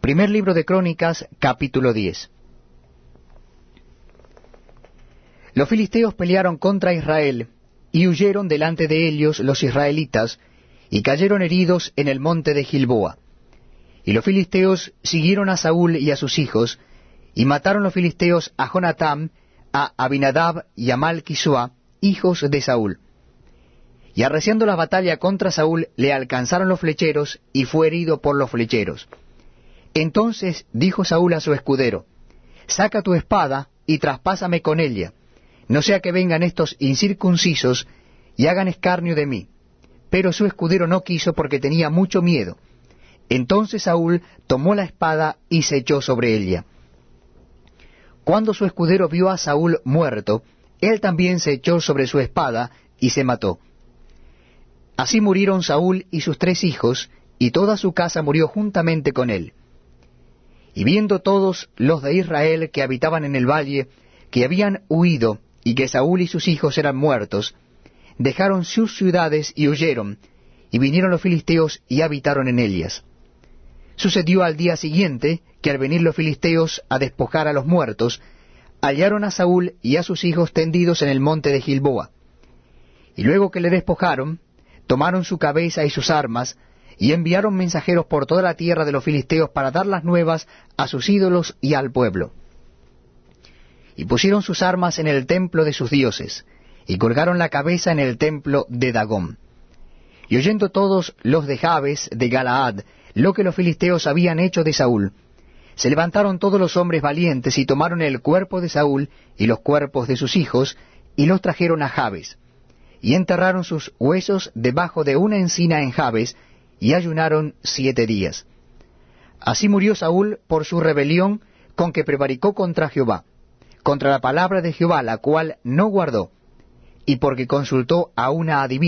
Primer libro de Crónicas, capítulo 10. Los filisteos pelearon contra Israel, y huyeron delante de ellos los israelitas, y cayeron heridos en el monte de Gilboa. Y los filisteos siguieron a Saúl y a sus hijos, y mataron los filisteos a Jonatam, a Abinadab y a Malquisua, hijos de Saúl. Y arreciando la batalla contra Saúl, le alcanzaron los flecheros, y fue herido por los flecheros. Entonces dijo Saúl a su escudero, Saca tu espada y traspásame con ella, no sea que vengan estos incircuncisos y hagan escarnio de mí. Pero su escudero no quiso porque tenía mucho miedo. Entonces Saúl tomó la espada y se echó sobre ella. Cuando su escudero vio a Saúl muerto, él también se echó sobre su espada y se mató. Así murieron Saúl y sus tres hijos, y toda su casa murió juntamente con él. Y viendo todos los de Israel que habitaban en el valle, que habían huido, y que Saúl y sus hijos eran muertos, dejaron sus ciudades y huyeron, y vinieron los filisteos y habitaron en ellas. Sucedió al día siguiente que al venir los filisteos a despojar a los muertos, hallaron a Saúl y a sus hijos tendidos en el monte de Gilboa. Y luego que le despojaron, tomaron su cabeza y sus armas, y enviaron mensajeros por toda la tierra de los filisteos para dar las nuevas a sus ídolos y al pueblo. Y pusieron sus armas en el templo de sus dioses, y colgaron la cabeza en el templo de Dagón. Y oyendo todos los de Jabes de Galaad lo que los filisteos habían hecho de Saúl, se levantaron todos los hombres valientes y tomaron el cuerpo de Saúl y los cuerpos de sus hijos, y los trajeron a Jabes, y enterraron sus huesos debajo de una encina en Jabes, y ayunaron siete días. Así murió Saúl por su rebelión con que prevaricó contra Jehová, contra la palabra de Jehová, la cual no guardó, y porque consultó a una adivina